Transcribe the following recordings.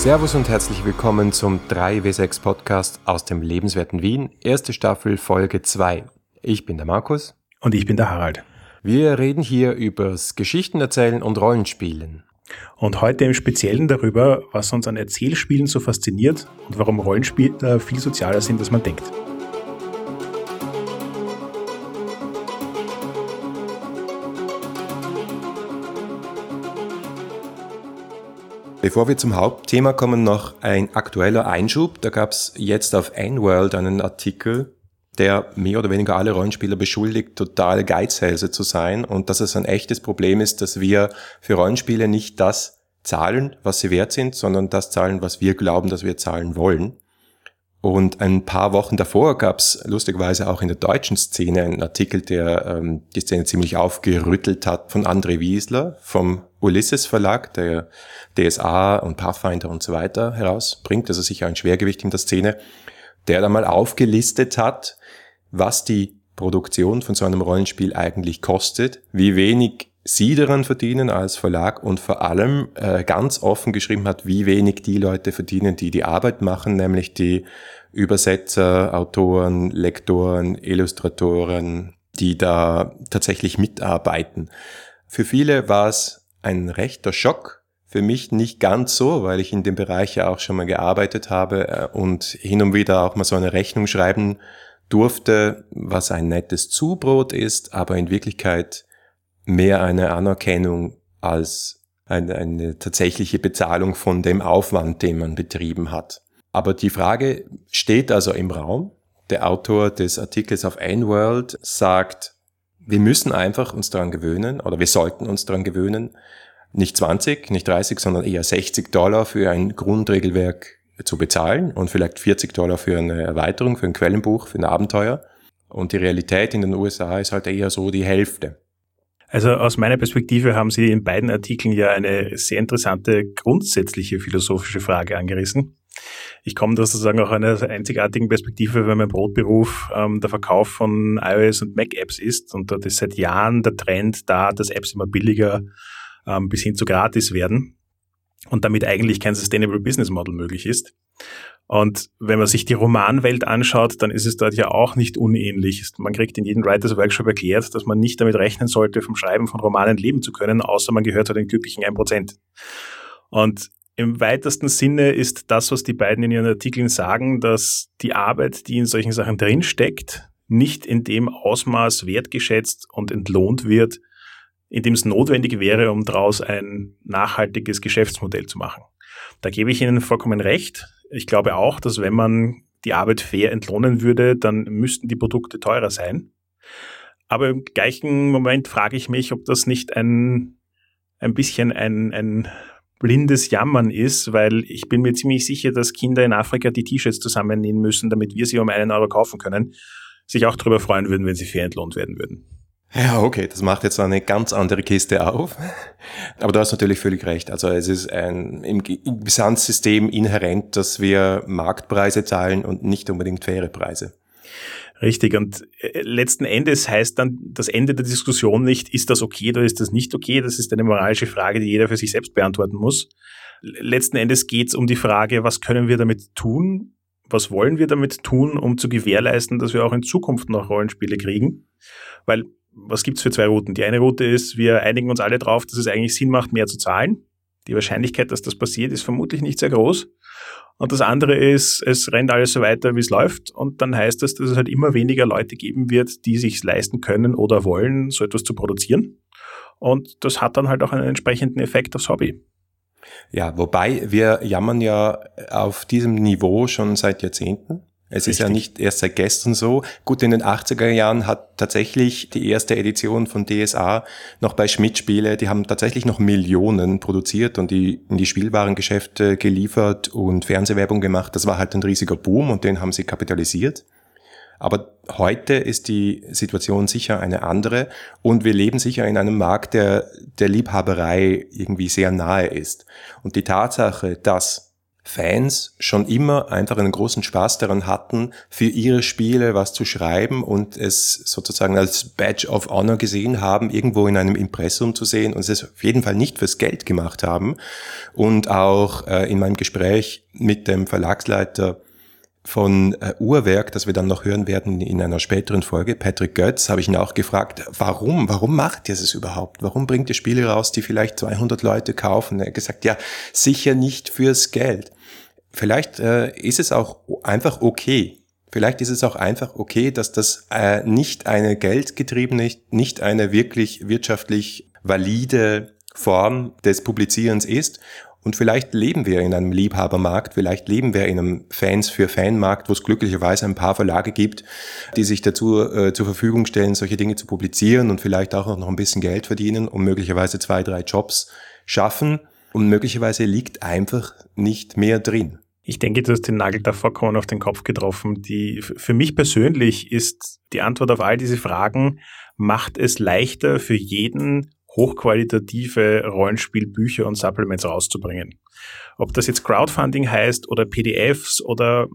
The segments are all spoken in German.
Servus und herzlich willkommen zum 3W6 Podcast aus dem lebenswerten Wien, erste Staffel Folge 2. Ich bin der Markus. Und ich bin der Harald. Wir reden hier übers Geschichtenerzählen und Rollenspielen. Und heute im Speziellen darüber, was uns an Erzählspielen so fasziniert und warum Rollenspiele viel sozialer sind, als man denkt. Bevor wir zum Hauptthema kommen, noch ein aktueller Einschub. Da gab es jetzt auf N-World einen Artikel, der mehr oder weniger alle Rollenspieler beschuldigt, totale Geizhälse zu sein und dass es ein echtes Problem ist, dass wir für Rollenspiele nicht das zahlen, was sie wert sind, sondern das zahlen, was wir glauben, dass wir zahlen wollen. Und ein paar Wochen davor gab es lustigerweise auch in der deutschen Szene einen Artikel, der ähm, die Szene ziemlich aufgerüttelt hat von André Wiesler vom Ulysses Verlag, der DSA und Pathfinder und so weiter herausbringt, also sicher ein Schwergewicht in der Szene, der da mal aufgelistet hat, was die Produktion von so einem Rollenspiel eigentlich kostet, wie wenig sie daran verdienen als Verlag und vor allem äh, ganz offen geschrieben hat, wie wenig die Leute verdienen, die die Arbeit machen, nämlich die Übersetzer, Autoren, Lektoren, Illustratoren, die da tatsächlich mitarbeiten. Für viele war es ein rechter Schock, für mich nicht ganz so, weil ich in dem Bereich ja auch schon mal gearbeitet habe äh, und hin und wieder auch mal so eine Rechnung schreiben durfte, was ein nettes Zubrot ist, aber in Wirklichkeit mehr eine Anerkennung als eine, eine tatsächliche Bezahlung von dem Aufwand, den man betrieben hat. Aber die Frage steht also im Raum. Der Autor des Artikels auf N-World sagt, wir müssen einfach uns daran gewöhnen oder wir sollten uns daran gewöhnen, nicht 20, nicht 30, sondern eher 60 Dollar für ein Grundregelwerk zu bezahlen und vielleicht 40 Dollar für eine Erweiterung, für ein Quellenbuch, für ein Abenteuer. Und die Realität in den USA ist halt eher so die Hälfte. Also aus meiner Perspektive haben Sie in beiden Artikeln ja eine sehr interessante grundsätzliche philosophische Frage angerissen. Ich komme da sozusagen auch einer einzigartigen Perspektive, weil mein Brotberuf ähm, der Verkauf von iOS und Mac-Apps ist. Und dort ist seit Jahren der Trend da, dass Apps immer billiger ähm, bis hin zu gratis werden und damit eigentlich kein Sustainable Business Model möglich ist. Und wenn man sich die Romanwelt anschaut, dann ist es dort ja auch nicht unähnlich. Man kriegt in jedem Writers Workshop erklärt, dass man nicht damit rechnen sollte, vom Schreiben von Romanen leben zu können, außer man gehört zu den glücklichen 1%. Und im weitesten Sinne ist das, was die beiden in ihren Artikeln sagen, dass die Arbeit, die in solchen Sachen drinsteckt, nicht in dem Ausmaß wertgeschätzt und entlohnt wird, in dem es notwendig wäre, um daraus ein nachhaltiges Geschäftsmodell zu machen. Da gebe ich Ihnen vollkommen recht. Ich glaube auch, dass wenn man die Arbeit fair entlohnen würde, dann müssten die Produkte teurer sein. Aber im gleichen Moment frage ich mich, ob das nicht ein, ein bisschen ein, ein blindes Jammern ist, weil ich bin mir ziemlich sicher, dass Kinder in Afrika die T-Shirts zusammennähen müssen, damit wir sie um einen Euro kaufen können, sich auch darüber freuen würden, wenn sie fair entlohnt werden würden. Ja, okay, das macht jetzt eine ganz andere Kiste auf. Aber du hast natürlich völlig recht. Also es ist ein, im Gesamtsystem inhärent, dass wir Marktpreise zahlen und nicht unbedingt faire Preise. Richtig. Und äh, letzten Endes heißt dann das Ende der Diskussion nicht, ist das okay oder ist das nicht okay? Das ist eine moralische Frage, die jeder für sich selbst beantworten muss. Letzten Endes geht es um die Frage, was können wir damit tun? Was wollen wir damit tun, um zu gewährleisten, dass wir auch in Zukunft noch Rollenspiele kriegen? Weil was gibt's für zwei Routen? Die eine Route ist, wir einigen uns alle drauf, dass es eigentlich Sinn macht, mehr zu zahlen. Die Wahrscheinlichkeit, dass das passiert, ist vermutlich nicht sehr groß. Und das andere ist, es rennt alles so weiter, wie es läuft. Und dann heißt das, dass es halt immer weniger Leute geben wird, die sich leisten können oder wollen, so etwas zu produzieren. Und das hat dann halt auch einen entsprechenden Effekt aufs Hobby. Ja, wobei wir jammern ja auf diesem Niveau schon seit Jahrzehnten. Es Richtig. ist ja nicht erst seit gestern so. Gut, in den 80er Jahren hat tatsächlich die erste Edition von DSA noch bei Schmidt Spiele, die haben tatsächlich noch Millionen produziert und die in die Spielwarengeschäfte geliefert und Fernsehwerbung gemacht. Das war halt ein riesiger Boom und den haben sie kapitalisiert. Aber heute ist die Situation sicher eine andere und wir leben sicher in einem Markt, der der Liebhaberei irgendwie sehr nahe ist. Und die Tatsache, dass Fans schon immer einfach einen großen Spaß daran hatten, für ihre Spiele was zu schreiben und es sozusagen als Badge of Honor gesehen haben, irgendwo in einem Impressum zu sehen und es auf jeden Fall nicht fürs Geld gemacht haben. Und auch äh, in meinem Gespräch mit dem Verlagsleiter von äh, Uhrwerk, das wir dann noch hören werden in einer späteren Folge, Patrick Götz, habe ich ihn auch gefragt, warum, warum macht ihr es überhaupt? Warum bringt ihr Spiele raus, die vielleicht 200 Leute kaufen? Er hat gesagt, ja, sicher nicht fürs Geld. Vielleicht äh, ist es auch einfach okay. Vielleicht ist es auch einfach okay, dass das äh, nicht eine geldgetriebene, nicht eine wirklich wirtschaftlich valide Form des Publizierens ist und vielleicht leben wir in einem Liebhabermarkt, vielleicht leben wir in einem Fans für Fanmarkt, wo es glücklicherweise ein paar Verlage gibt, die sich dazu äh, zur Verfügung stellen, solche Dinge zu publizieren und vielleicht auch noch ein bisschen Geld verdienen und möglicherweise zwei, drei Jobs schaffen. Und möglicherweise liegt einfach nicht mehr drin. Ich denke, du hast den Nagel da vollkommen auf den Kopf getroffen. Die, für mich persönlich ist die Antwort auf all diese Fragen, macht es leichter für jeden hochqualitative Rollenspielbücher und Supplements rauszubringen. Ob das jetzt Crowdfunding heißt oder PDFs oder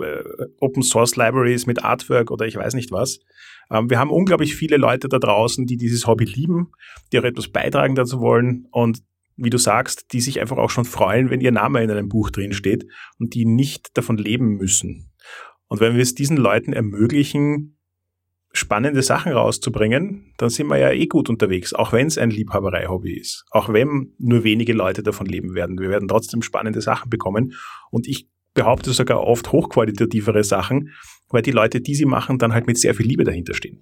äh, Open Source Libraries mit Artwork oder ich weiß nicht was. Ähm, wir haben unglaublich viele Leute da draußen, die dieses Hobby lieben, die auch etwas beitragen dazu wollen und wie du sagst, die sich einfach auch schon freuen, wenn ihr Name in einem Buch drin steht und die nicht davon leben müssen. Und wenn wir es diesen Leuten ermöglichen, spannende Sachen rauszubringen, dann sind wir ja eh gut unterwegs, auch wenn es ein Liebhaberei-Hobby ist. Auch wenn nur wenige Leute davon leben werden. Wir werden trotzdem spannende Sachen bekommen. Und ich behaupte sogar oft hochqualitativere Sachen, weil die Leute, die sie machen, dann halt mit sehr viel Liebe dahinter stehen.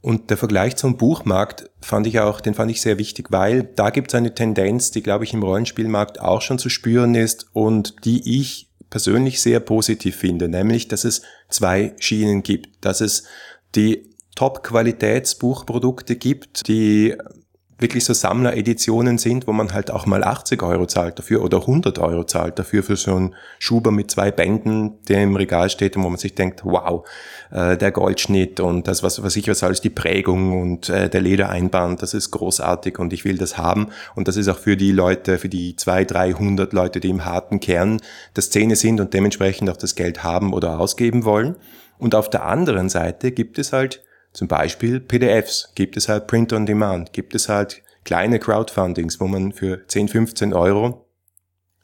Und der Vergleich zum Buchmarkt fand ich auch, den fand ich sehr wichtig, weil da gibt es eine Tendenz, die, glaube ich, im Rollenspielmarkt auch schon zu spüren ist und die ich persönlich sehr positiv finde, nämlich, dass es zwei Schienen gibt, dass es die Top-Qualitätsbuchprodukte gibt, die wirklich so Sammlereditionen sind, wo man halt auch mal 80 Euro zahlt dafür oder 100 Euro zahlt dafür für so einen Schuber mit zwei Bänden, der im Regal steht und wo man sich denkt, wow, äh, der Goldschnitt und das, was, was ich was alles, die Prägung und äh, der Ledereinband, das ist großartig und ich will das haben und das ist auch für die Leute, für die 200, 300 Leute, die im harten Kern der Szene sind und dementsprechend auch das Geld haben oder ausgeben wollen. Und auf der anderen Seite gibt es halt zum Beispiel PDFs, gibt es halt Print on Demand, gibt es halt kleine Crowdfundings, wo man für 10, 15 Euro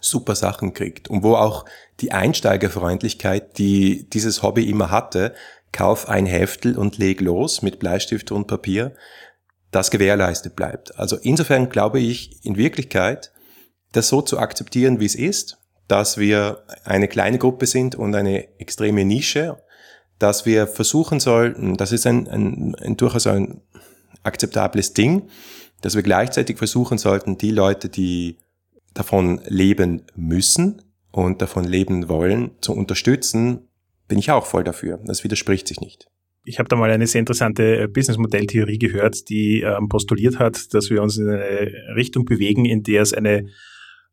super Sachen kriegt. Und wo auch die Einsteigerfreundlichkeit, die dieses Hobby immer hatte, kauf ein Heftel und leg los mit Bleistift und Papier, das gewährleistet bleibt. Also insofern glaube ich in Wirklichkeit, das so zu akzeptieren, wie es ist, dass wir eine kleine Gruppe sind und eine extreme Nische dass wir versuchen sollten, das ist ein, ein, ein durchaus ein akzeptables Ding, dass wir gleichzeitig versuchen sollten, die Leute, die davon leben müssen und davon leben wollen, zu unterstützen, bin ich auch voll dafür. Das widerspricht sich nicht. Ich habe da mal eine sehr interessante äh, Businessmodelltheorie gehört, die ähm, postuliert hat, dass wir uns in eine Richtung bewegen, in der es eine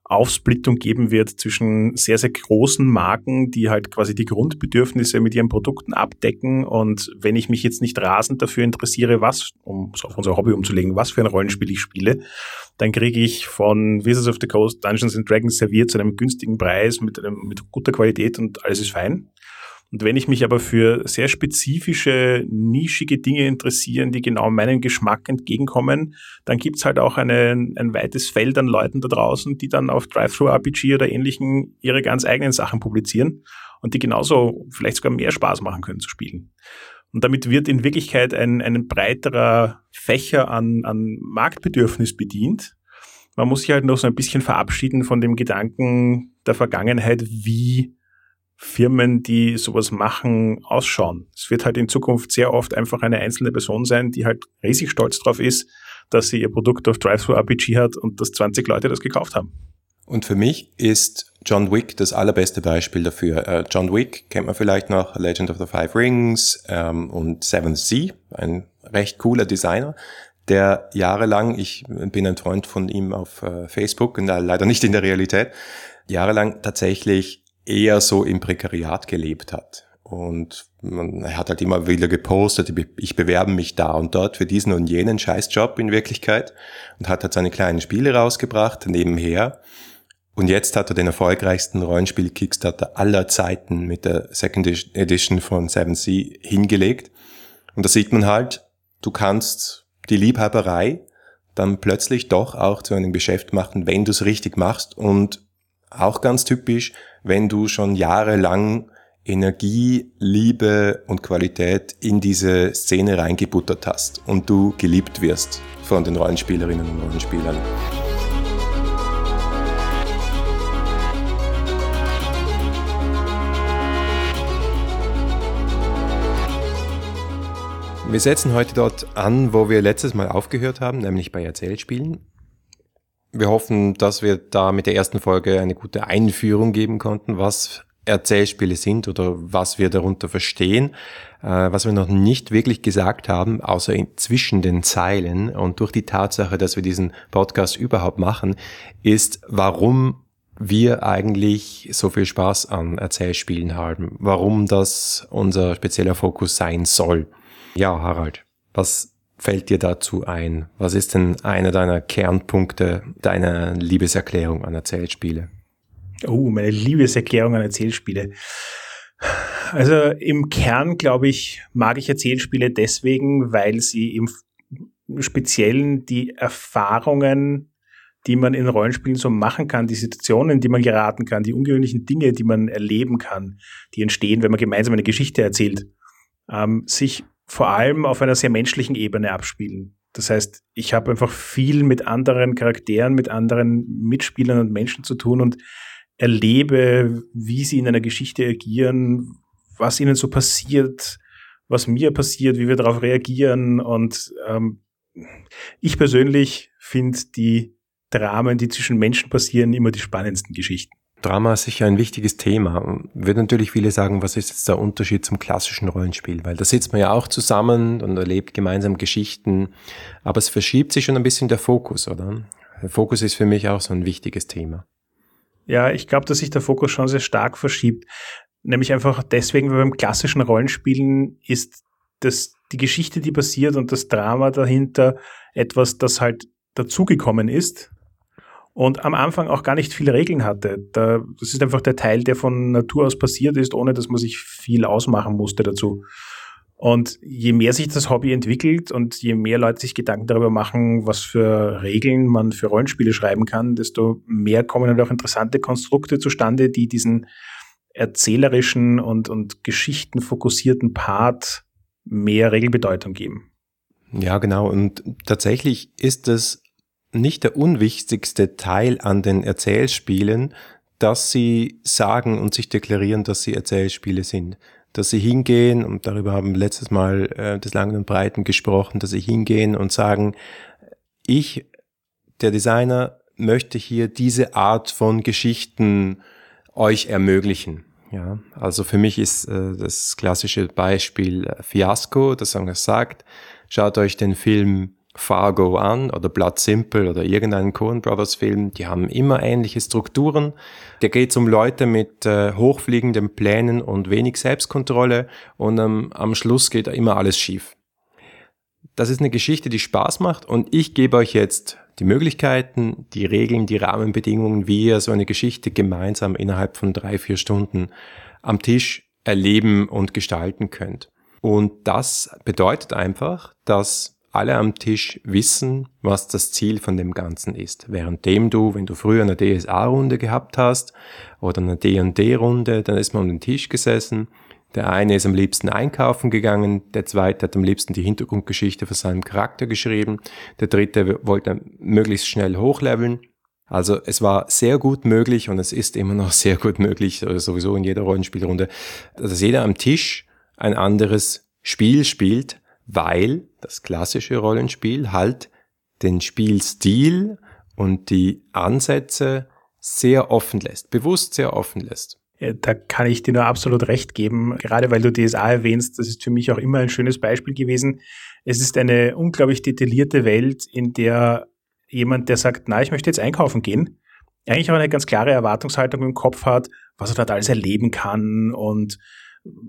Aufsplittung geben wird zwischen sehr, sehr großen Marken, die halt quasi die Grundbedürfnisse mit ihren Produkten abdecken. Und wenn ich mich jetzt nicht rasend dafür interessiere, was, um es auf unser Hobby umzulegen, was für ein Rollenspiel ich spiele, dann kriege ich von Wizards of the Coast Dungeons and Dragons serviert zu einem günstigen Preis mit, einem, mit guter Qualität und alles ist fein. Und wenn ich mich aber für sehr spezifische, nischige Dinge interessieren, die genau meinem Geschmack entgegenkommen, dann gibt's halt auch eine, ein weites Feld an Leuten da draußen, die dann auf Drive-Thru-RPG oder ähnlichen ihre ganz eigenen Sachen publizieren und die genauso vielleicht sogar mehr Spaß machen können zu spielen. Und damit wird in Wirklichkeit ein, ein breiterer Fächer an, an Marktbedürfnis bedient. Man muss sich halt noch so ein bisschen verabschieden von dem Gedanken der Vergangenheit, wie Firmen, die sowas machen, ausschauen. Es wird halt in Zukunft sehr oft einfach eine einzelne Person sein, die halt riesig stolz drauf ist, dass sie ihr Produkt auf Drive-Thru-RPG hat und dass 20 Leute das gekauft haben. Und für mich ist John Wick das allerbeste Beispiel dafür. Uh, John Wick kennt man vielleicht noch, Legend of the Five Rings ähm, und Seven Sea, ein recht cooler Designer, der jahrelang, ich bin ein Freund von ihm auf uh, Facebook und leider nicht in der Realität, jahrelang tatsächlich eher so im Prekariat gelebt hat. Und man, hat halt immer wieder gepostet, ich bewerbe mich da und dort für diesen und jenen Scheißjob in Wirklichkeit und hat halt seine kleinen Spiele rausgebracht nebenher. Und jetzt hat er den erfolgreichsten Rollenspiel-Kickstarter aller Zeiten mit der Second Edition von Seven Sea hingelegt. Und da sieht man halt, du kannst die Liebhaberei dann plötzlich doch auch zu einem Geschäft machen, wenn du es richtig machst. Und auch ganz typisch, wenn du schon jahrelang Energie, Liebe und Qualität in diese Szene reingebuttert hast und du geliebt wirst von den Rollenspielerinnen und Rollenspielern. Wir setzen heute dort an, wo wir letztes Mal aufgehört haben, nämlich bei Erzählspielen. Wir hoffen, dass wir da mit der ersten Folge eine gute Einführung geben konnten, was Erzählspiele sind oder was wir darunter verstehen. Äh, was wir noch nicht wirklich gesagt haben, außer zwischen den Zeilen und durch die Tatsache, dass wir diesen Podcast überhaupt machen, ist, warum wir eigentlich so viel Spaß an Erzählspielen haben, warum das unser spezieller Fokus sein soll. Ja, Harald, was fällt dir dazu ein? Was ist denn einer deiner Kernpunkte deiner Liebeserklärung an Erzählspiele? Oh, meine Liebeserklärung an Erzählspiele. Also im Kern, glaube ich, mag ich Erzählspiele deswegen, weil sie im Speziellen die Erfahrungen, die man in Rollenspielen so machen kann, die Situationen, die man geraten kann, die ungewöhnlichen Dinge, die man erleben kann, die entstehen, wenn man gemeinsam eine Geschichte erzählt, ähm, sich vor allem auf einer sehr menschlichen Ebene abspielen. Das heißt, ich habe einfach viel mit anderen Charakteren, mit anderen Mitspielern und Menschen zu tun und erlebe, wie sie in einer Geschichte agieren, was ihnen so passiert, was mir passiert, wie wir darauf reagieren. Und ähm, ich persönlich finde die Dramen, die zwischen Menschen passieren, immer die spannendsten Geschichten. Drama ist sicher ein wichtiges Thema. Wird natürlich viele sagen, was ist jetzt der Unterschied zum klassischen Rollenspiel? Weil da sitzt man ja auch zusammen und erlebt gemeinsam Geschichten, aber es verschiebt sich schon ein bisschen der Fokus, oder? Der Fokus ist für mich auch so ein wichtiges Thema. Ja, ich glaube, dass sich der Fokus schon sehr stark verschiebt. Nämlich einfach deswegen, weil beim klassischen Rollenspielen ist das, die Geschichte, die passiert und das Drama dahinter etwas, das halt dazugekommen ist und am Anfang auch gar nicht viele Regeln hatte. Da, das ist einfach der Teil, der von Natur aus passiert ist, ohne dass man sich viel ausmachen musste dazu. Und je mehr sich das Hobby entwickelt und je mehr Leute sich Gedanken darüber machen, was für Regeln man für Rollenspiele schreiben kann, desto mehr kommen dann auch interessante Konstrukte zustande, die diesen erzählerischen und, und geschichtenfokussierten Part mehr Regelbedeutung geben. Ja, genau. Und tatsächlich ist es nicht der unwichtigste Teil an den Erzählspielen, dass sie sagen und sich deklarieren, dass sie Erzählspiele sind. Dass sie hingehen, und darüber haben wir letztes Mal äh, des Langen und Breiten gesprochen, dass sie hingehen und sagen, ich, der Designer, möchte hier diese Art von Geschichten euch ermöglichen. Ja, also für mich ist äh, das klassische Beispiel äh, Fiasco, das sagt, schaut euch den Film Fargo an oder Blood Simple oder irgendeinen Coen Brothers Film, die haben immer ähnliche Strukturen. Da geht es um Leute mit äh, hochfliegenden Plänen und wenig Selbstkontrolle und ähm, am Schluss geht immer alles schief. Das ist eine Geschichte, die Spaß macht und ich gebe euch jetzt die Möglichkeiten, die Regeln, die Rahmenbedingungen, wie ihr so eine Geschichte gemeinsam innerhalb von drei, vier Stunden am Tisch erleben und gestalten könnt. Und das bedeutet einfach, dass alle am Tisch wissen, was das Ziel von dem Ganzen ist. Währenddem du, wenn du früher eine DSA-Runde gehabt hast oder eine D&D-Runde, dann ist man um den Tisch gesessen. Der eine ist am liebsten einkaufen gegangen, der zweite hat am liebsten die Hintergrundgeschichte für seinen Charakter geschrieben, der dritte wollte möglichst schnell hochleveln. Also es war sehr gut möglich und es ist immer noch sehr gut möglich, sowieso in jeder Rollenspielrunde, dass jeder am Tisch ein anderes Spiel spielt, weil das klassische Rollenspiel halt den Spielstil und die Ansätze sehr offen lässt, bewusst sehr offen lässt. Da kann ich dir nur absolut recht geben, gerade weil du DSA erwähnst, das ist für mich auch immer ein schönes Beispiel gewesen. Es ist eine unglaublich detaillierte Welt, in der jemand, der sagt, na, ich möchte jetzt einkaufen gehen, eigentlich auch eine ganz klare Erwartungshaltung im Kopf hat, was er dort alles erleben kann und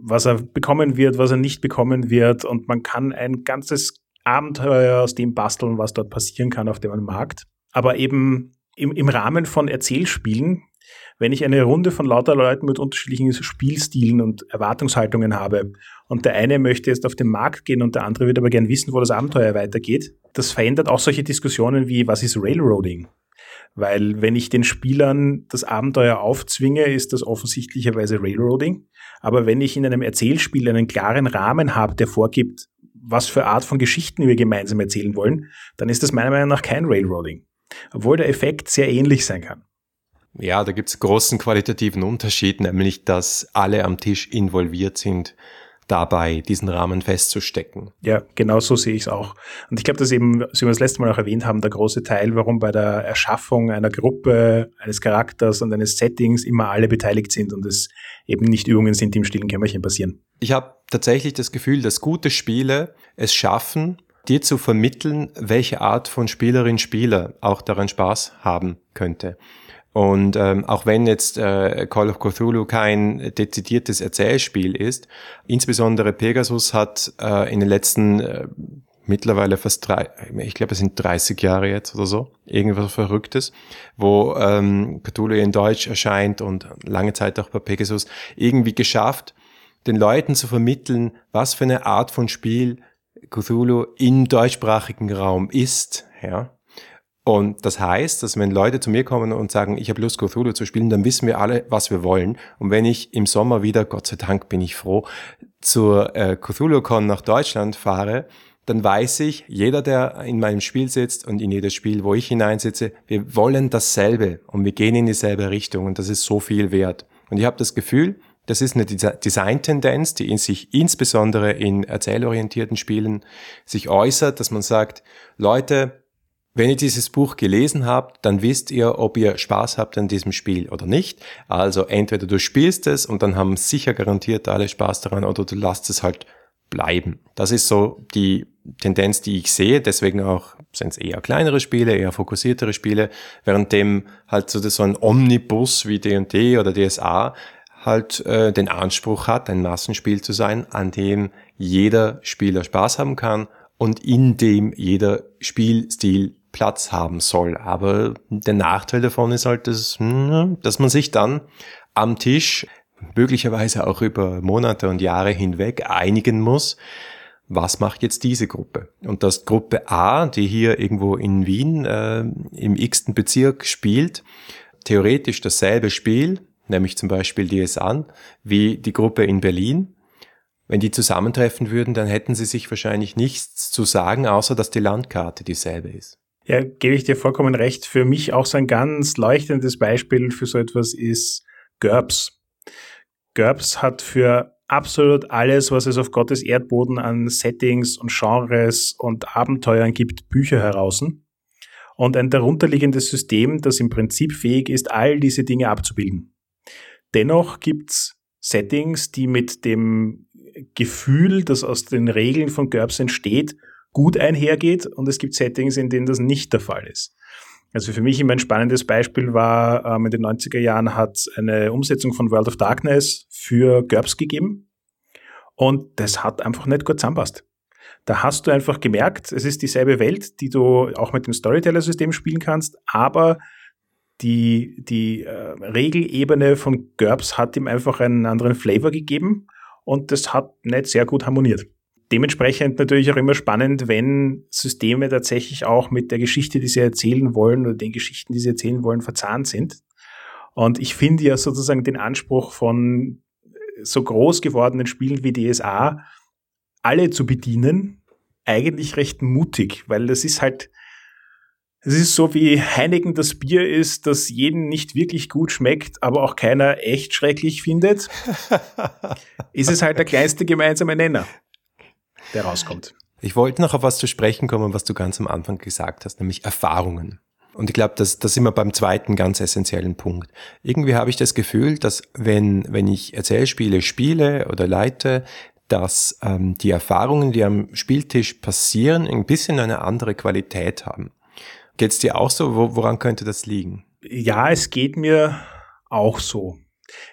was er bekommen wird, was er nicht bekommen wird. Und man kann ein ganzes Abenteuer aus dem basteln, was dort passieren kann auf dem Markt. Aber eben im, im Rahmen von Erzählspielen, wenn ich eine Runde von lauter Leuten mit unterschiedlichen Spielstilen und Erwartungshaltungen habe und der eine möchte jetzt auf den Markt gehen und der andere wird aber gern wissen, wo das Abenteuer weitergeht, das verändert auch solche Diskussionen wie, was ist Railroading? Weil wenn ich den Spielern das Abenteuer aufzwinge, ist das offensichtlicherweise Railroading. Aber wenn ich in einem Erzählspiel einen klaren Rahmen habe, der vorgibt, was für Art von Geschichten wir gemeinsam erzählen wollen, dann ist das meiner Meinung nach kein Railroading. Obwohl der Effekt sehr ähnlich sein kann. Ja, da gibt es großen qualitativen Unterschied, nämlich dass alle am Tisch involviert sind dabei, diesen Rahmen festzustecken. Ja, genau so sehe ich es auch. Und ich glaube, dass eben, wie wir das letzte Mal auch erwähnt haben, der große Teil, warum bei der Erschaffung einer Gruppe, eines Charakters und eines Settings immer alle beteiligt sind und es eben nicht Übungen sind, die im stillen Kämmerchen passieren. Ich habe tatsächlich das Gefühl, dass gute Spiele es schaffen, dir zu vermitteln, welche Art von Spielerin Spieler auch daran Spaß haben könnte. Und ähm, auch wenn jetzt äh, Call of Cthulhu kein dezidiertes Erzählspiel ist, insbesondere Pegasus hat äh, in den letzten äh, mittlerweile fast drei, ich glaube es sind 30 Jahre jetzt oder so, irgendwas Verrücktes, wo ähm, Cthulhu in Deutsch erscheint und lange Zeit auch bei Pegasus, irgendwie geschafft, den Leuten zu vermitteln, was für eine Art von Spiel Cthulhu im deutschsprachigen Raum ist, ja. Und das heißt, dass wenn Leute zu mir kommen und sagen, ich habe Lust, Cthulhu zu spielen, dann wissen wir alle, was wir wollen. Und wenn ich im Sommer wieder, Gott sei Dank bin ich froh, zur äh, Cthulhu-Con nach Deutschland fahre, dann weiß ich, jeder, der in meinem Spiel sitzt und in jedes Spiel, wo ich hineinsitze, wir wollen dasselbe und wir gehen in dieselbe Richtung und das ist so viel wert. Und ich habe das Gefühl, das ist eine Designtendenz, die in sich insbesondere in erzählorientierten Spielen sich äußert, dass man sagt, Leute, wenn ihr dieses Buch gelesen habt, dann wisst ihr, ob ihr Spaß habt an diesem Spiel oder nicht. Also entweder du spielst es und dann haben sicher garantiert alle Spaß daran oder du lässt es halt bleiben. Das ist so die Tendenz, die ich sehe. Deswegen auch sind es eher kleinere Spiele, eher fokussiertere Spiele, währenddem halt so, so ein Omnibus wie D&D oder DSA halt äh, den Anspruch hat, ein Massenspiel zu sein, an dem jeder Spieler Spaß haben kann und in dem jeder Spielstil Platz haben soll. Aber der Nachteil davon ist halt, dass, hm, dass man sich dann am Tisch möglicherweise auch über Monate und Jahre hinweg einigen muss, was macht jetzt diese Gruppe? Und dass Gruppe A, die hier irgendwo in Wien äh, im x-ten Bezirk spielt, theoretisch dasselbe Spiel, nämlich zum Beispiel DSA, wie die Gruppe in Berlin, wenn die zusammentreffen würden, dann hätten sie sich wahrscheinlich nichts zu sagen, außer dass die Landkarte dieselbe ist. Ja, gebe ich dir vollkommen recht. Für mich auch so ein ganz leuchtendes Beispiel für so etwas ist GURPS. GURPS hat für absolut alles, was es auf Gottes Erdboden an Settings und Genres und Abenteuern gibt, Bücher heraus. Und ein darunterliegendes System, das im Prinzip fähig ist, all diese Dinge abzubilden. Dennoch gibt's Settings, die mit dem Gefühl, das aus den Regeln von GURPS entsteht, gut einhergeht und es gibt Settings, in denen das nicht der Fall ist. Also für mich immer ein spannendes Beispiel war, ähm, in den 90er Jahren hat es eine Umsetzung von World of Darkness für GURPS gegeben und das hat einfach nicht gut zusammenpasst. Da hast du einfach gemerkt, es ist dieselbe Welt, die du auch mit dem Storyteller-System spielen kannst, aber die, die äh, Regelebene von GURPS hat ihm einfach einen anderen Flavor gegeben und das hat nicht sehr gut harmoniert dementsprechend natürlich auch immer spannend, wenn Systeme tatsächlich auch mit der Geschichte, die sie erzählen wollen oder den Geschichten, die sie erzählen wollen, verzahnt sind. Und ich finde ja sozusagen den Anspruch von so groß gewordenen Spielen wie DSA, alle zu bedienen, eigentlich recht mutig, weil das ist halt, es ist so wie Heineken das Bier ist, das jeden nicht wirklich gut schmeckt, aber auch keiner echt schrecklich findet, ist es halt der kleinste gemeinsame Nenner der rauskommt. Ich wollte noch auf was zu sprechen kommen, was du ganz am Anfang gesagt hast, nämlich Erfahrungen. Und ich glaube, das, das sind wir beim zweiten ganz essentiellen Punkt. Irgendwie habe ich das Gefühl, dass wenn, wenn ich Erzählspiele spiele oder leite, dass ähm, die Erfahrungen, die am Spieltisch passieren, ein bisschen eine andere Qualität haben. Geht es dir auch so? Wo, woran könnte das liegen? Ja, es geht mir auch so.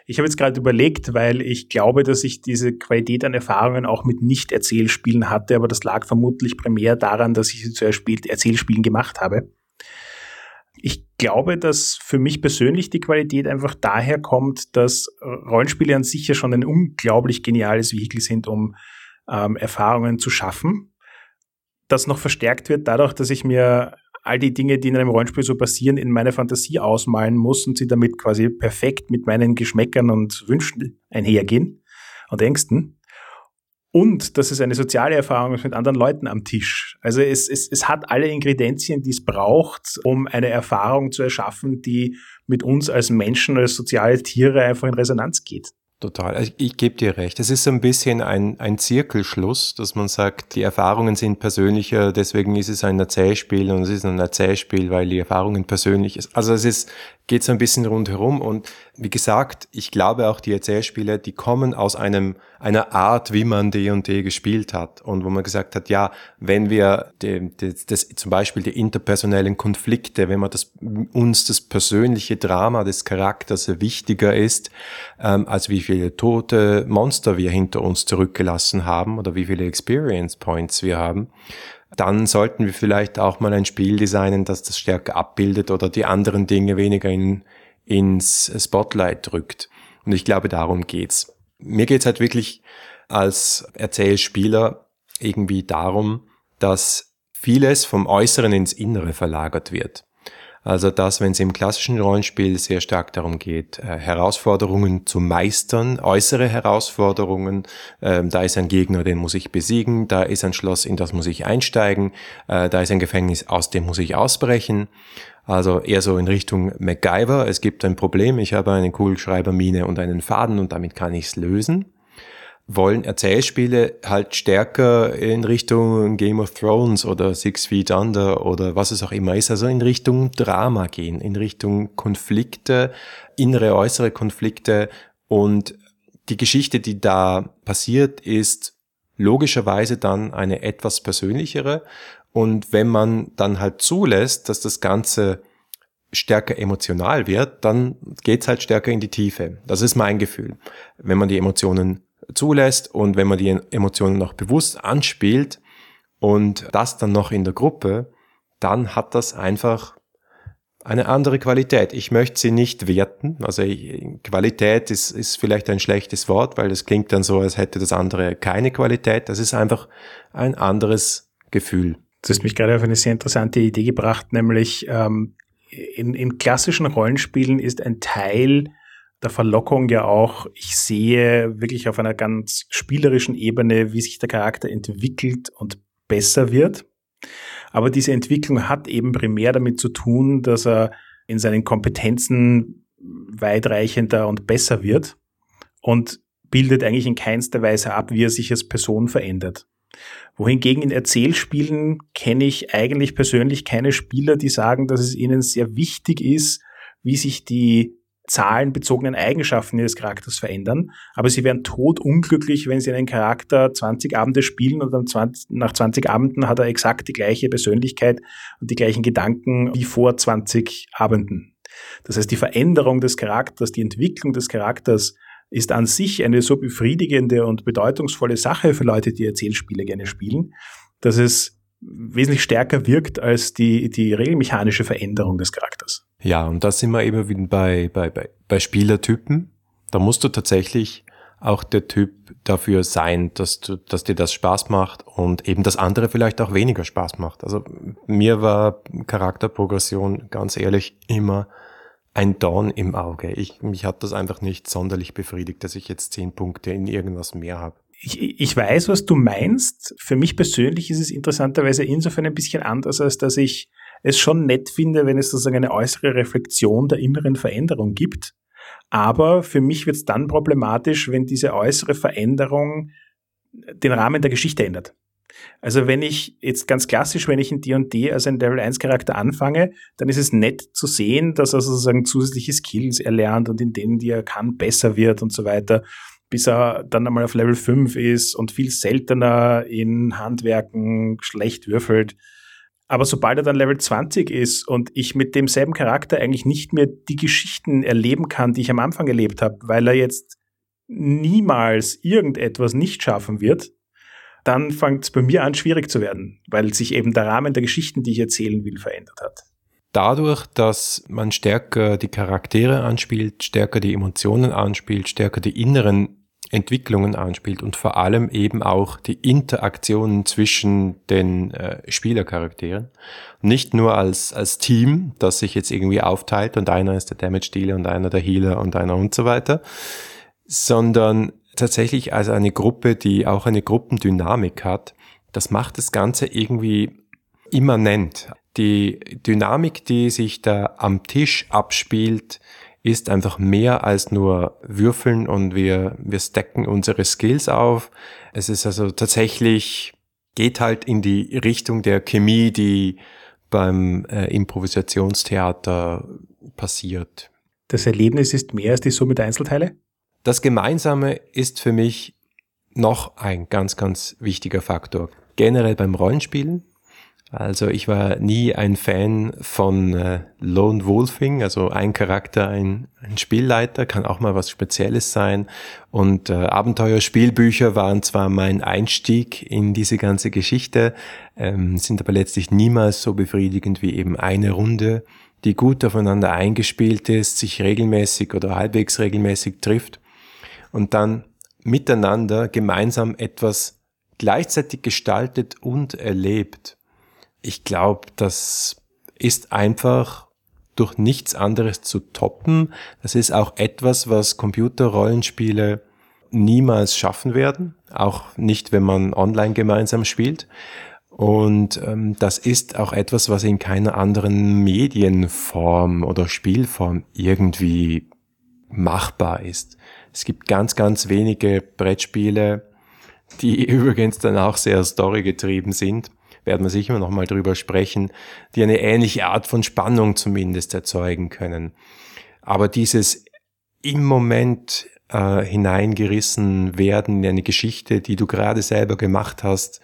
Ich habe jetzt gerade überlegt, weil ich glaube, dass ich diese Qualität an Erfahrungen auch mit Nicht-Erzählspielen hatte, aber das lag vermutlich primär daran, dass ich sie zu Erzählspielen gemacht habe. Ich glaube, dass für mich persönlich die Qualität einfach daher kommt, dass Rollenspiele an sich ja schon ein unglaublich geniales Vehikel sind, um ähm, Erfahrungen zu schaffen. Das noch verstärkt wird dadurch, dass ich mir all die Dinge, die in einem Rollenspiel so passieren, in meine Fantasie ausmalen muss und sie damit quasi perfekt mit meinen Geschmäckern und Wünschen einhergehen und Ängsten. Und dass es eine soziale Erfahrung ist mit anderen Leuten am Tisch. Also es, es, es hat alle Ingredienzien, die es braucht, um eine Erfahrung zu erschaffen, die mit uns als Menschen, als soziale Tiere einfach in Resonanz geht. Total. Ich, ich gebe dir recht. Es ist so ein bisschen ein, ein Zirkelschluss, dass man sagt, die Erfahrungen sind persönlicher, deswegen ist es ein Erzählspiel und es ist ein Erzählspiel, weil die Erfahrungen persönlich ist. Also es ist, geht so ein bisschen rundherum und wie gesagt, ich glaube auch die Erzählspiele, die kommen aus einem, einer Art, wie man D&D gespielt hat. Und wo man gesagt hat, ja, wenn wir die, die, das, zum Beispiel die interpersonellen Konflikte, wenn man das, uns das persönliche Drama des Charakters wichtiger ist, ähm, als wie viele tote Monster wir hinter uns zurückgelassen haben oder wie viele Experience Points wir haben, dann sollten wir vielleicht auch mal ein Spiel designen, das das stärker abbildet oder die anderen Dinge weniger in, ins Spotlight drückt. Und ich glaube, darum geht's. Mir geht's halt wirklich als Erzählspieler irgendwie darum, dass vieles vom Äußeren ins Innere verlagert wird. Also dass, wenn es im klassischen Rollenspiel sehr stark darum geht, äh, Herausforderungen zu meistern, äußere Herausforderungen, äh, da ist ein Gegner, den muss ich besiegen, da ist ein Schloss, in das muss ich einsteigen, äh, da ist ein Gefängnis, aus dem muss ich ausbrechen. Also eher so in Richtung MacGyver. Es gibt ein Problem, ich habe eine Kugelschreibermine und einen Faden und damit kann ich es lösen wollen Erzählspiele halt stärker in Richtung Game of Thrones oder Six Feet Under oder was es auch immer ist, also in Richtung Drama gehen, in Richtung Konflikte, innere, äußere Konflikte und die Geschichte, die da passiert, ist logischerweise dann eine etwas persönlichere und wenn man dann halt zulässt, dass das Ganze stärker emotional wird, dann geht's halt stärker in die Tiefe. Das ist mein Gefühl. Wenn man die Emotionen zulässt und wenn man die Emotionen noch bewusst anspielt und das dann noch in der Gruppe, dann hat das einfach eine andere Qualität. Ich möchte sie nicht werten. Also Qualität ist, ist vielleicht ein schlechtes Wort, weil das klingt dann so, als hätte das andere keine Qualität. Das ist einfach ein anderes Gefühl. Du hast mich gerade auf eine sehr interessante Idee gebracht, nämlich ähm, in, in klassischen Rollenspielen ist ein Teil der Verlockung ja auch, ich sehe wirklich auf einer ganz spielerischen Ebene, wie sich der Charakter entwickelt und besser wird. Aber diese Entwicklung hat eben primär damit zu tun, dass er in seinen Kompetenzen weitreichender und besser wird und bildet eigentlich in keinster Weise ab, wie er sich als Person verändert. Wohingegen in Erzählspielen kenne ich eigentlich persönlich keine Spieler, die sagen, dass es ihnen sehr wichtig ist, wie sich die zahlenbezogenen Eigenschaften ihres Charakters verändern, aber sie wären totunglücklich, wenn sie einen Charakter 20 Abende spielen und dann 20, nach 20 Abenden hat er exakt die gleiche Persönlichkeit und die gleichen Gedanken wie vor 20 Abenden. Das heißt, die Veränderung des Charakters, die Entwicklung des Charakters ist an sich eine so befriedigende und bedeutungsvolle Sache für Leute, die Erzählspiele gerne spielen, dass es wesentlich stärker wirkt als die, die regelmechanische Veränderung des Charakters. Ja, und da sind wir eben bei, bei, bei, bei Spielertypen. Da musst du tatsächlich auch der Typ dafür sein, dass du, dass dir das Spaß macht und eben das andere vielleicht auch weniger Spaß macht. Also mir war Charakterprogression ganz ehrlich immer ein Dorn im Auge. Ich, mich hat das einfach nicht sonderlich befriedigt, dass ich jetzt zehn Punkte in irgendwas mehr habe. Ich, ich weiß, was du meinst. Für mich persönlich ist es interessanterweise insofern ein bisschen anders, als dass ich es schon nett finde, wenn es sozusagen eine äußere Reflexion der inneren Veränderung gibt. Aber für mich wird es dann problematisch, wenn diese äußere Veränderung den Rahmen der Geschichte ändert. Also wenn ich jetzt ganz klassisch, wenn ich in D&D als ein Level 1 Charakter anfange, dann ist es nett zu sehen, dass er sozusagen zusätzliche Skills erlernt und in denen, die er kann, besser wird und so weiter, bis er dann einmal auf Level 5 ist und viel seltener in Handwerken schlecht würfelt aber sobald er dann Level 20 ist und ich mit demselben Charakter eigentlich nicht mehr die Geschichten erleben kann, die ich am Anfang erlebt habe, weil er jetzt niemals irgendetwas nicht schaffen wird, dann fängt es bei mir an, schwierig zu werden, weil sich eben der Rahmen der Geschichten, die ich erzählen will, verändert hat. dadurch, dass man stärker die Charaktere anspielt, stärker die Emotionen anspielt, stärker die inneren Entwicklungen anspielt und vor allem eben auch die Interaktionen zwischen den äh, Spielercharakteren. Nicht nur als, als Team, das sich jetzt irgendwie aufteilt und einer ist der Damage Dealer und einer der Healer und einer und so weiter, sondern tatsächlich als eine Gruppe, die auch eine Gruppendynamik hat. Das macht das Ganze irgendwie immanent. Die Dynamik, die sich da am Tisch abspielt, ist einfach mehr als nur würfeln und wir, wir stacken unsere Skills auf. Es ist also tatsächlich, geht halt in die Richtung der Chemie, die beim äh, Improvisationstheater passiert. Das Erlebnis ist mehr als die Summe der Einzelteile? Das Gemeinsame ist für mich noch ein ganz, ganz wichtiger Faktor. Generell beim Rollenspielen also ich war nie ein Fan von äh, Lone Wolfing, also ein Charakter, ein, ein Spielleiter, kann auch mal was Spezielles sein. Und äh, Abenteuerspielbücher waren zwar mein Einstieg in diese ganze Geschichte, ähm, sind aber letztlich niemals so befriedigend wie eben eine Runde, die gut aufeinander eingespielt ist, sich regelmäßig oder halbwegs regelmäßig trifft und dann miteinander gemeinsam etwas gleichzeitig gestaltet und erlebt ich glaube, das ist einfach durch nichts anderes zu toppen. Das ist auch etwas, was Computerrollenspiele niemals schaffen werden, auch nicht, wenn man online gemeinsam spielt. Und ähm, das ist auch etwas, was in keiner anderen Medienform oder Spielform irgendwie machbar ist. Es gibt ganz, ganz wenige Brettspiele, die übrigens dann auch sehr storygetrieben sind werden wir sicher noch mal drüber sprechen, die eine ähnliche Art von Spannung zumindest erzeugen können. Aber dieses im Moment äh, hineingerissen werden in eine Geschichte, die du gerade selber gemacht hast,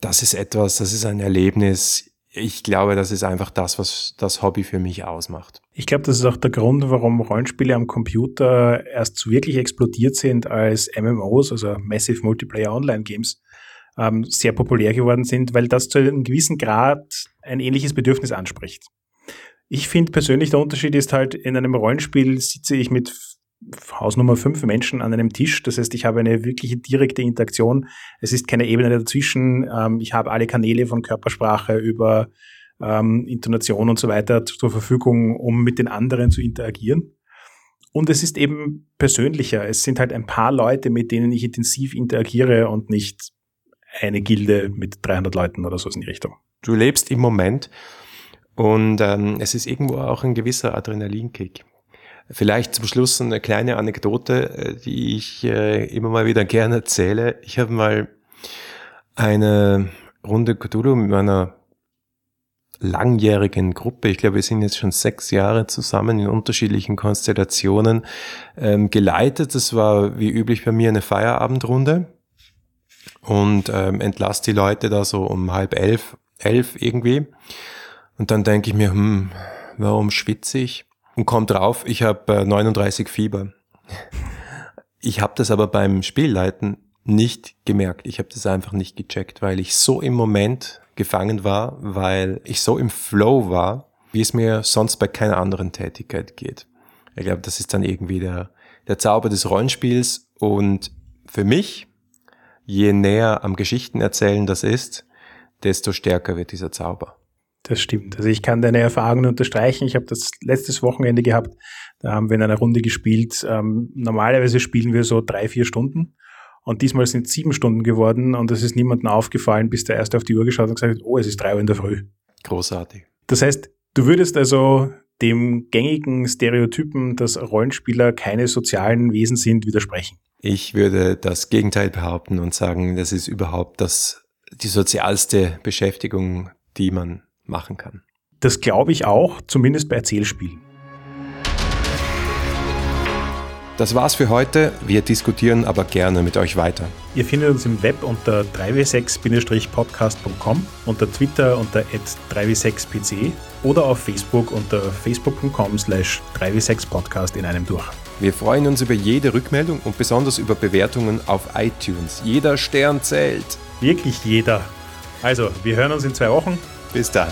das ist etwas, das ist ein Erlebnis. Ich glaube, das ist einfach das, was das Hobby für mich ausmacht. Ich glaube, das ist auch der Grund, warum Rollenspiele am Computer erst wirklich explodiert sind als MMOs, also Massive Multiplayer Online Games ähm, sehr populär geworden sind, weil das zu einem gewissen Grad ein ähnliches Bedürfnis anspricht. Ich finde persönlich, der Unterschied ist halt, in einem Rollenspiel sitze ich mit Hausnummer fünf Menschen an einem Tisch. Das heißt, ich habe eine wirkliche direkte Interaktion. Es ist keine Ebene dazwischen. Ähm, ich habe alle Kanäle von Körpersprache über ähm, Intonation und so weiter zur Verfügung, um mit den anderen zu interagieren. Und es ist eben persönlicher. Es sind halt ein paar Leute, mit denen ich intensiv interagiere und nicht eine Gilde mit 300 Leuten oder so in die Richtung. Du lebst im Moment und ähm, es ist irgendwo auch ein gewisser Adrenalinkick. Vielleicht zum Schluss eine kleine Anekdote, äh, die ich äh, immer mal wieder gerne erzähle. Ich habe mal eine Runde Cthulhu mit meiner langjährigen Gruppe, ich glaube, wir sind jetzt schon sechs Jahre zusammen in unterschiedlichen Konstellationen ähm, geleitet. Das war wie üblich bei mir eine Feierabendrunde und ähm, entlasse die Leute da so um halb elf, elf irgendwie. Und dann denke ich mir, hm, warum schwitze ich? Und komm drauf, ich habe äh, 39 Fieber. Ich habe das aber beim Spielleiten nicht gemerkt. Ich habe das einfach nicht gecheckt, weil ich so im Moment gefangen war, weil ich so im Flow war, wie es mir sonst bei keiner anderen Tätigkeit geht. Ich glaube, das ist dann irgendwie der, der Zauber des Rollenspiels und für mich je näher am Geschichtenerzählen das ist, desto stärker wird dieser Zauber. Das stimmt. Also ich kann deine Erfahrungen unterstreichen. Ich habe das letztes Wochenende gehabt. Da haben wir in einer Runde gespielt. Ähm, normalerweise spielen wir so drei, vier Stunden. Und diesmal sind es sieben Stunden geworden und es ist niemandem aufgefallen, bis der erste auf die Uhr geschaut und gesagt hat, oh, es ist drei Uhr in der Früh. Großartig. Das heißt, du würdest also dem gängigen Stereotypen, dass Rollenspieler keine sozialen Wesen sind, widersprechen. Ich würde das Gegenteil behaupten und sagen, das ist überhaupt das, die sozialste Beschäftigung, die man machen kann. Das glaube ich auch, zumindest bei Erzählspielen. Das war's für heute. Wir diskutieren aber gerne mit euch weiter. Ihr findet uns im Web unter 3w6-podcast.com, unter Twitter unter 3w6pc oder auf Facebook unter facebook.com slash 3w6podcast in einem durch. Wir freuen uns über jede Rückmeldung und besonders über Bewertungen auf iTunes. Jeder Stern zählt. Wirklich jeder. Also, wir hören uns in zwei Wochen. Bis dann.